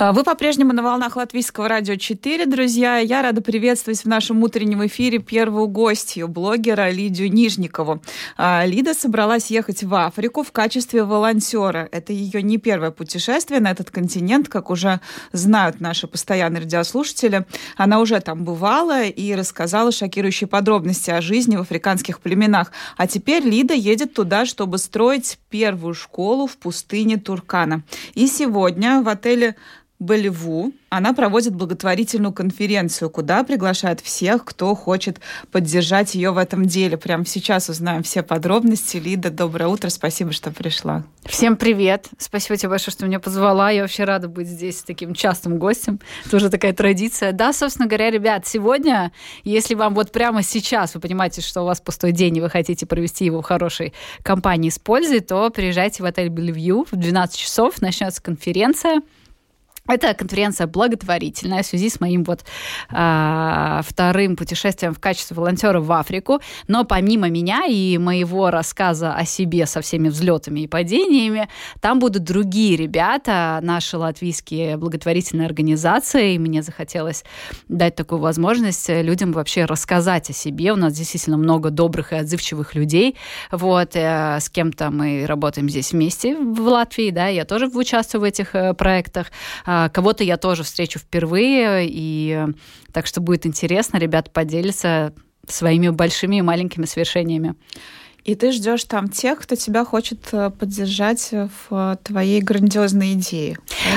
А, вы по-прежнему на волнах Латвийского радио 4, друзья. Я рада приветствовать в нашем утреннем эфире первую гостью, блогера Лидию Нижникову. А, Лида собралась ехать в Африку в качестве волонтера. Это ее не первое путешествие на этот континент, как уже знают наши постоянные радиослушатели. Она уже там бывала и рассказала шокирующие подробности о жизни в африканских племенах. А теперь Лида едет туда, чтобы строить первую школу в пустыне Туркана. И сегодня в отеле Болеву она проводит благотворительную конференцию, куда приглашает всех, кто хочет поддержать ее в этом деле. Прямо сейчас узнаем все подробности. Лида, доброе утро, спасибо, что пришла. Всем привет. Спасибо тебе большое, что меня позвала. Я вообще рада быть здесь таким частым гостем. Тоже такая традиция. Да, собственно говоря, ребят, сегодня, если вам вот прямо сейчас вы понимаете, что у вас пустой день и вы хотите провести его в хорошей компании с пользой, то приезжайте в отель Белевью в 12 часов, начнется конференция. Это конференция благотворительная в связи с моим вот э, вторым путешествием в качестве волонтера в Африку. Но помимо меня и моего рассказа о себе со всеми взлетами и падениями, там будут другие ребята, наши латвийские благотворительные организации. И мне захотелось дать такую возможность людям вообще рассказать о себе. У нас действительно много добрых и отзывчивых людей. Вот, э, с кем-то мы работаем здесь вместе в Латвии, да, я тоже участвую в этих э, проектах а, кого-то я тоже встречу впервые, и так что будет интересно, ребята поделятся своими большими и маленькими свершениями. И ты ждешь там тех, кто тебя хочет э, поддержать в твоей грандиозной идее.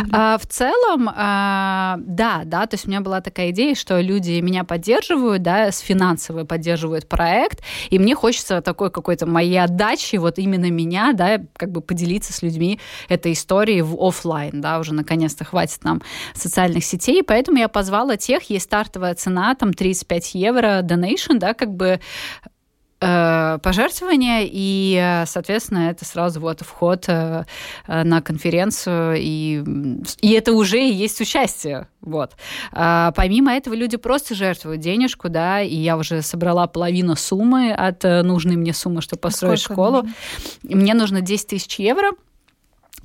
А, в целом, а, да, да, то есть у меня была такая идея, что люди меня поддерживают, да, с финансовой поддерживают проект, и мне хочется такой какой-то моей отдачи, вот именно меня, да, как бы поделиться с людьми этой историей в офлайн, да, уже наконец-то хватит нам социальных сетей, поэтому я позвала тех, есть стартовая цена, там 35 евро donation, да, как бы Э, пожертвования, и, соответственно, это сразу вот вход э, на конференцию, и, и это уже и есть участие. Вот. А, помимо этого, люди просто жертвуют денежку, да, и я уже собрала половину суммы от э, нужной мне суммы, чтобы построить Сколько школу. Нужно? Мне нужно 10 тысяч евро,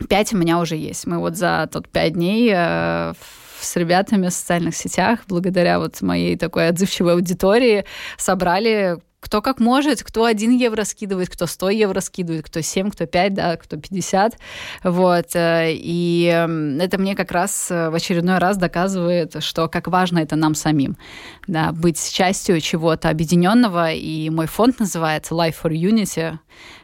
5 у меня уже есть. Мы вот за тот 5 дней с ребятами в социальных сетях, благодаря вот моей такой отзывчивой аудитории, собрали кто как может, кто 1 евро скидывает, кто 100 евро скидывает, кто 7, кто 5, да, кто 50. Вот. Э, и эм, это мне как раз э, в очередной раз доказывает, что как важно это нам самим. Да, быть частью чего-то объединенного. И мой фонд называется Life for Unity.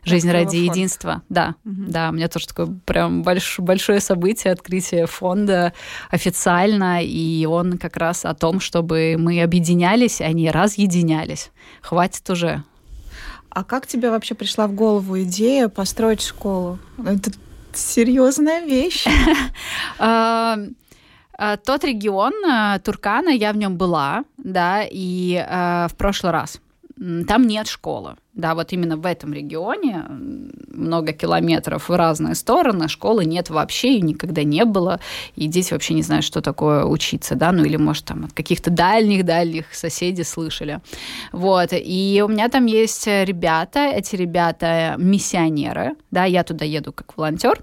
Жизнь Открыла ради фонд. единства. Да, угу. да, у меня тоже такое прям больш, большое событие, открытие фонда официально, и он как раз о том, чтобы мы объединялись, а не разъединялись. Хватит уже. А как тебе вообще пришла в голову идея построить школу? Это серьезная вещь. А, а, тот регион а, Туркана, я в нем была, да, и в прошлый раз. Там нет школы. Да, вот именно в этом регионе много километров в разные стороны, школы нет вообще и никогда не было, и дети вообще не знают, что такое учиться, да, ну или, может, там от каких-то дальних-дальних соседей слышали. Вот, и у меня там есть ребята, эти ребята миссионеры, да, я туда еду как волонтер,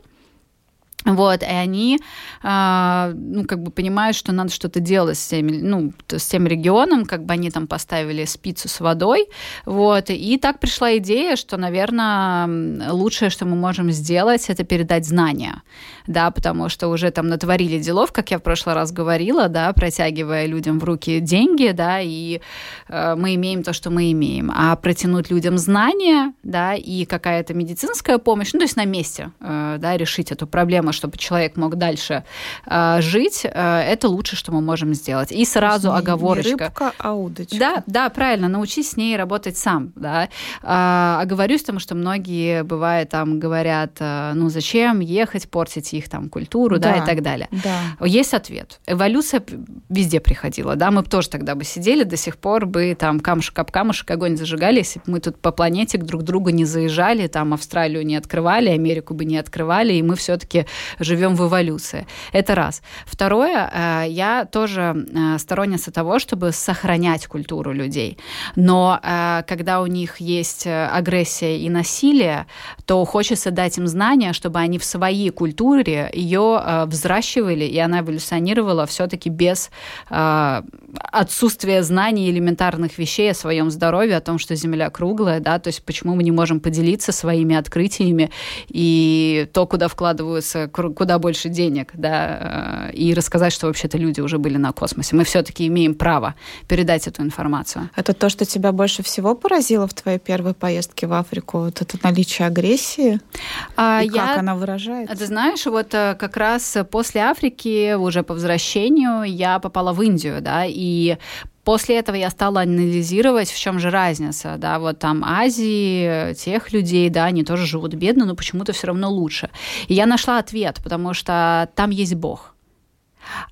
вот, и они, э, ну, как бы понимают, что надо что-то делать с теми, ну, с тем регионом, как бы они там поставили спицу с водой, вот, и так пришла идея, что, наверное, лучшее, что мы можем сделать, это передать знания, да, потому что уже там натворили делов, как я в прошлый раз говорила, да, протягивая людям в руки деньги, да, и э, мы имеем то, что мы имеем, а протянуть людям знания, да, и какая-то медицинская помощь, ну, то есть на месте, э, да, решить эту проблему, система, чтобы человек мог дальше э, жить, э, это лучше, что мы можем сделать. И сразу не, оговорочка. Не рыбка, а удочка. Да, да, правильно, научись с ней работать сам, да. А, оговорюсь тому, что многие, бывает, там говорят, э, ну зачем ехать, портить их там культуру, да, да и так далее. Да. Есть ответ. Эволюция везде приходила, да, мы бы тоже тогда бы сидели, до сих пор бы там камушек об камушек огонь зажигали, если бы мы тут по планете друг к другу не заезжали, там Австралию не открывали, Америку бы не открывали, и мы все-таки живем в эволюции. Это раз. Второе, э, я тоже э, сторонница того, чтобы сохранять культуру людей. Но э, когда у них есть агрессия и насилие, то хочется дать им знания, чтобы они в своей культуре ее взращивали, и она эволюционировала все-таки без отсутствия знаний элементарных вещей о своем здоровье, о том, что Земля круглая, да, то есть почему мы не можем поделиться своими открытиями и то, куда вкладываются куда больше денег, да, и рассказать, что вообще-то люди уже были на космосе. Мы все-таки имеем право передать эту информацию. Это то, что тебя больше всего поразило в твоей первой поездке в Африку? Вот это наличие агрессии? А, и я, как она выражается? Ты знаешь, вот э, как раз после Африки, уже по возвращению, я попала в Индию, да, и После этого я стала анализировать, в чем же разница, да, вот там Азии, тех людей, да, они тоже живут бедно, но почему-то все равно лучше. И я нашла ответ, потому что там есть Бог,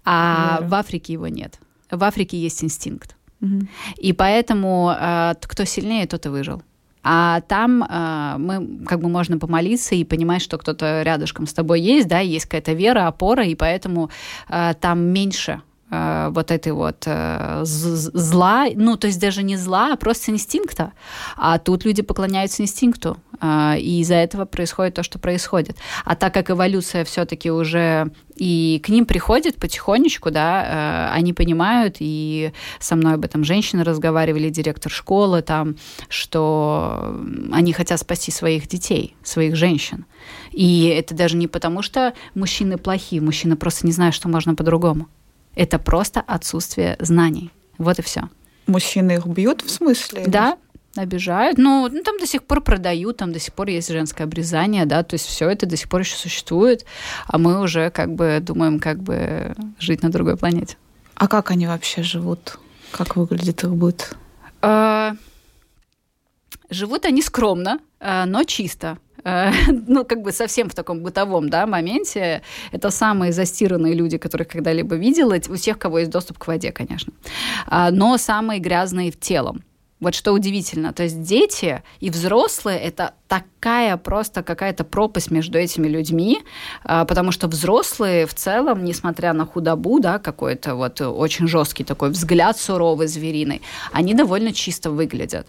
а Верю. в Африке его нет. В Африке есть инстинкт. Угу. И поэтому э, кто сильнее, тот и выжил. А там э, мы как бы можно помолиться и понимать, что кто-то рядышком с тобой есть, да, есть какая-то вера, опора, и поэтому э, там меньше вот этой вот э, зла, ну, то есть даже не зла, а просто инстинкта. А тут люди поклоняются инстинкту, э, и из-за этого происходит то, что происходит. А так как эволюция все-таки уже и к ним приходит потихонечку, да, они понимают, и со мной об этом женщины разговаривали, директор школы там, что они хотят спасти своих детей, своих женщин. И это даже не потому, что мужчины плохие, мужчины просто не знают, что можно по-другому. Это просто отсутствие знаний. Вот и все. Мужчины их бьют в смысле? Да, обижают. Ну, ну, там до сих пор продают, там до сих пор есть женское обрезание, да, то есть все это до сих пор еще существует, а мы уже как бы думаем, как бы жить на другой планете. А как они вообще живут? Как выглядит их быт? А, живут они скромно, а, но чисто. Э, ну, как бы совсем в таком бытовом, да, моменте, это самые застиранные люди, которых когда-либо видела, у тех, кого есть доступ к воде, конечно, а, но самые грязные в телом. Вот что удивительно. То есть дети и взрослые — это такая просто какая-то пропасть между этими людьми, а, потому что взрослые в целом, несмотря на худобу, да, какой-то вот очень жесткий такой взгляд суровый, звериный, они довольно чисто выглядят.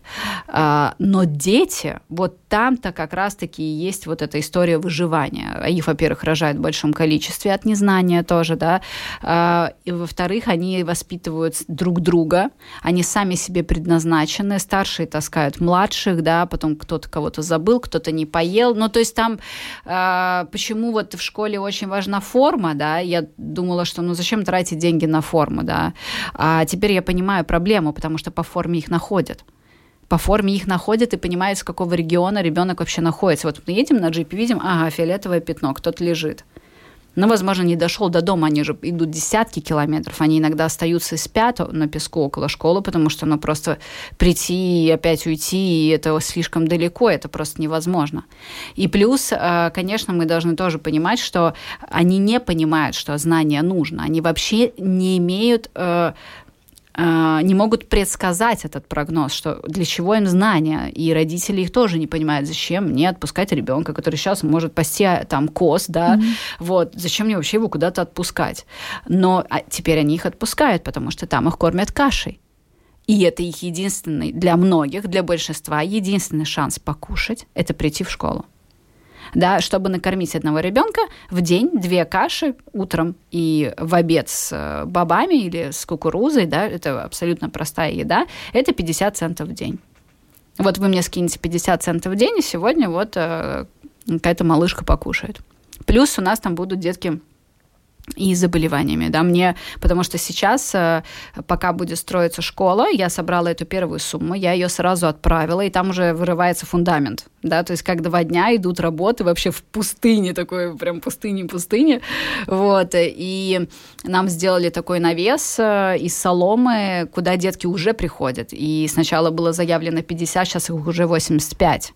А, но дети, вот там-то как раз-таки и есть вот эта история выживания. Их, во-первых, рожают в большом количестве от незнания тоже, да, а, и, во-вторых, они воспитывают друг друга, они сами себе предназначены, старшие таскают младших, да, потом кто-то кого-то забыл, забыл, кто-то не поел. Ну, то есть там э, почему вот в школе очень важна форма, да, я думала, что ну зачем тратить деньги на форму, да, а теперь я понимаю проблему, потому что по форме их находят по форме их находят и понимают, с какого региона ребенок вообще находится. Вот мы едем на джипе, видим, ага, фиолетовое пятно, кто-то лежит но, возможно, не дошел до дома, они же идут десятки километров, они иногда остаются и спят на песку около школы, потому что, ну, просто прийти и опять уйти, и это слишком далеко, это просто невозможно. И плюс, э, конечно, мы должны тоже понимать, что они не понимают, что знание нужно, они вообще не имеют э, не могут предсказать этот прогноз, что для чего им знания, и родители их тоже не понимают, зачем мне отпускать ребенка, который сейчас может пасти а, там коз, да, mm-hmm. вот, зачем мне вообще его куда-то отпускать. Но а теперь они их отпускают, потому что там их кормят кашей. И это их единственный, для многих, для большинства, единственный шанс покушать – это прийти в школу да, чтобы накормить одного ребенка в день две каши утром и в обед с э, бобами или с кукурузой, да, это абсолютно простая еда, это 50 центов в день. Вот вы мне скинете 50 центов в день, и сегодня вот э, какая-то малышка покушает. Плюс у нас там будут детки и заболеваниями, да, мне, потому что сейчас, э, пока будет строиться школа, я собрала эту первую сумму, я ее сразу отправила, и там уже вырывается фундамент, да, то есть как два дня идут работы вообще в пустыне, такой прям пустыне-пустыне, вот, и нам сделали такой навес э, из соломы, куда детки уже приходят, и сначала было заявлено 50, сейчас их уже 85.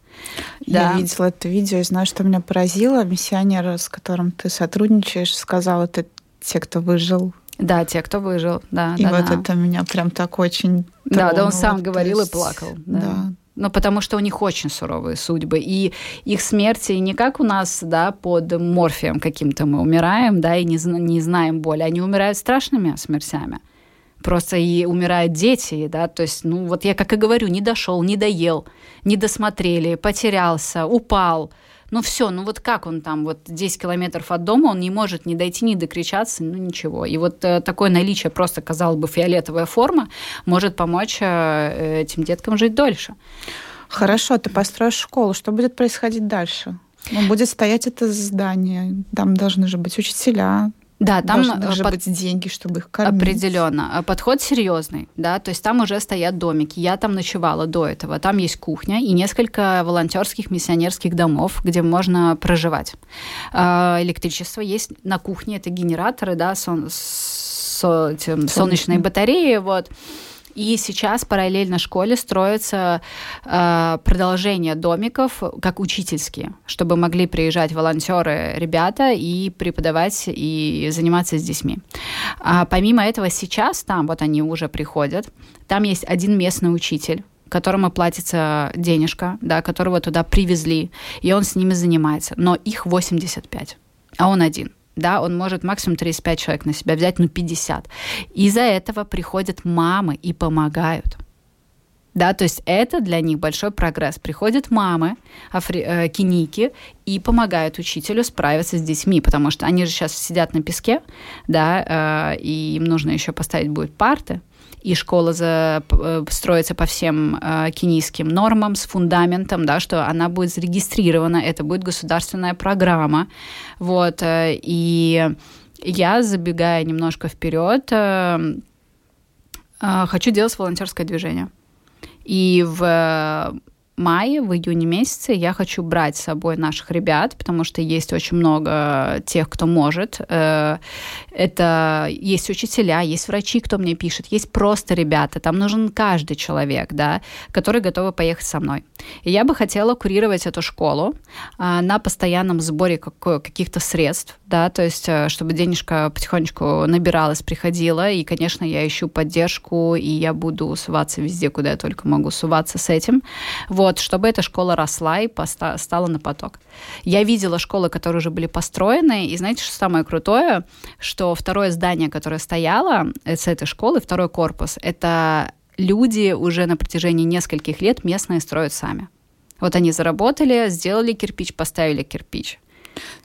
Я да. видела это видео и знаю, что меня поразило. Миссионер, с которым ты сотрудничаешь, сказал, это те, кто выжил. Да, те, кто выжил, да. И да, вот да. это меня прям так очень Да, да, он сам говорил есть, и плакал. Да. да, Ну, потому что у них очень суровые судьбы. И их смерти не как у нас, да, под морфием каким-то мы умираем, да, и не, не знаем боли. Они умирают страшными смертями. Просто и умирают дети, да, то есть, ну, вот я как и говорю, не дошел, не доел, не досмотрели, потерялся, упал. Ну все, ну вот как он там, вот 10 километров от дома, он не может ни дойти, ни докричаться, ну ничего. И вот э, такое наличие просто, казалось бы, фиолетовая форма может помочь э, этим деткам жить дольше. Хорошо, ты построишь школу. Что будет происходить дальше? Ну, будет стоять это здание. Там должны же быть учителя, да, там должны э, под... быть деньги, чтобы их кормить. Определенно. А подход серьезный, да, то есть там уже стоят домики. Я там ночевала до этого. Там есть кухня и несколько волонтерских миссионерских домов, где можно проживать. А, электричество есть на кухне, это генераторы, да, сон... со... солнечные батареи, вот. И сейчас параллельно школе строится э, продолжение домиков, как учительские, чтобы могли приезжать волонтеры, ребята, и преподавать, и заниматься с детьми. А помимо этого сейчас там, вот они уже приходят, там есть один местный учитель, которому платится денежка, да, которого туда привезли, и он с ними занимается. Но их 85, а он один да, он может максимум 35 человек на себя взять, ну 50. Из-за этого приходят мамы и помогают. Да, то есть это для них большой прогресс. Приходят мамы, афри, э, киники, и помогают учителю справиться с детьми, потому что они же сейчас сидят на песке, да, э, и им нужно еще поставить будет парты, и школа за, э, строится по всем э, кенийским нормам с фундаментом, да, что она будет зарегистрирована, это будет государственная программа, вот, э, и я, забегая немножко вперед, э, э, хочу делать волонтерское движение. И в мае, в июне месяце я хочу брать с собой наших ребят, потому что есть очень много тех, кто может. Э, это есть учителя, есть врачи, кто мне пишет, есть просто ребята. Там нужен каждый человек, да, который готовы поехать со мной. И я бы хотела курировать эту школу а, на постоянном сборе каких-то средств, да, то есть э, чтобы денежка потихонечку набиралась, приходила, и, конечно, я ищу поддержку, и я буду суваться везде, куда я только могу суваться с этим. Вот вот, чтобы эта школа росла и поста- стала на поток. Я видела школы, которые уже были построены, и знаете, что самое крутое, что второе здание, которое стояло э, с этой школы, второй корпус, это люди уже на протяжении нескольких лет местные строят сами. Вот они заработали, сделали кирпич, поставили кирпич.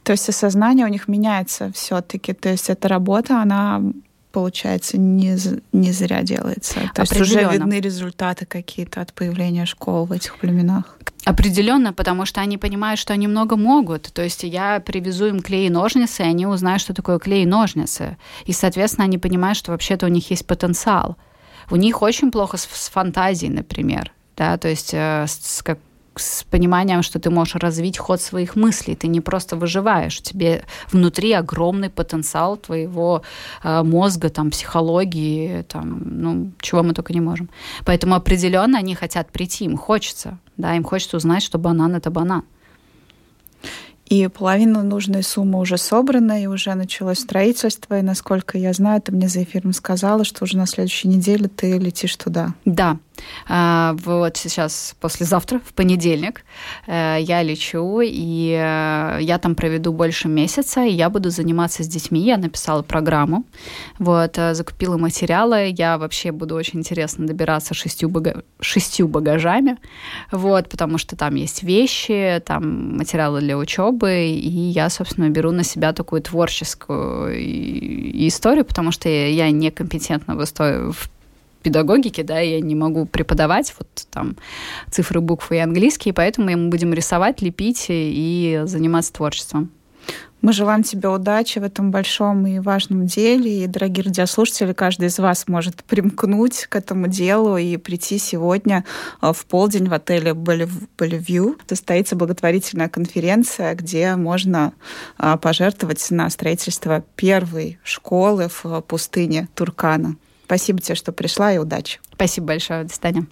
То есть осознание у них меняется все-таки. То есть эта работа, она получается, не, не зря делается. То есть уже видны результаты какие-то от появления школ в этих племенах. Определенно, потому что они понимают, что они много могут. То есть я привезу им клей и ножницы, и они узнают, что такое клей и ножницы. И, соответственно, они понимают, что вообще-то у них есть потенциал. У них очень плохо с, с фантазией, например. Да, то есть э, с, как, с пониманием, что ты можешь развить ход своих мыслей. Ты не просто выживаешь, у тебя внутри огромный потенциал твоего э, мозга, там, психологии, там, ну, чего мы только не можем. Поэтому определенно они хотят прийти, им хочется, да, им хочется узнать, что банан — это банан. И половина нужной суммы уже собрана, и уже началось строительство. И, насколько я знаю, ты мне за эфиром сказала, что уже на следующей неделе ты летишь туда. Да, а, вот сейчас, послезавтра, в понедельник, э, я лечу, и э, я там проведу больше месяца, и я буду заниматься с детьми. Я написала программу, вот, э, закупила материалы. Я вообще буду очень интересно добираться шестью, бага... шестью багажами, вот, потому что там есть вещи, там материалы для учебы, и я, собственно, беру на себя такую творческую историю, потому что я некомпетентна в, в педагогики, да, я не могу преподавать вот там цифры, буквы и английский, поэтому мы будем рисовать, лепить и заниматься творчеством. Мы желаем тебе удачи в этом большом и важном деле. И, дорогие радиослушатели, каждый из вас может примкнуть к этому делу и прийти сегодня э, в полдень в отеле Bellevue. Состоится благотворительная конференция, где можно э, пожертвовать на строительство первой школы в пустыне Туркана. Спасибо тебе, что пришла, и удачи. Спасибо большое. До свидания.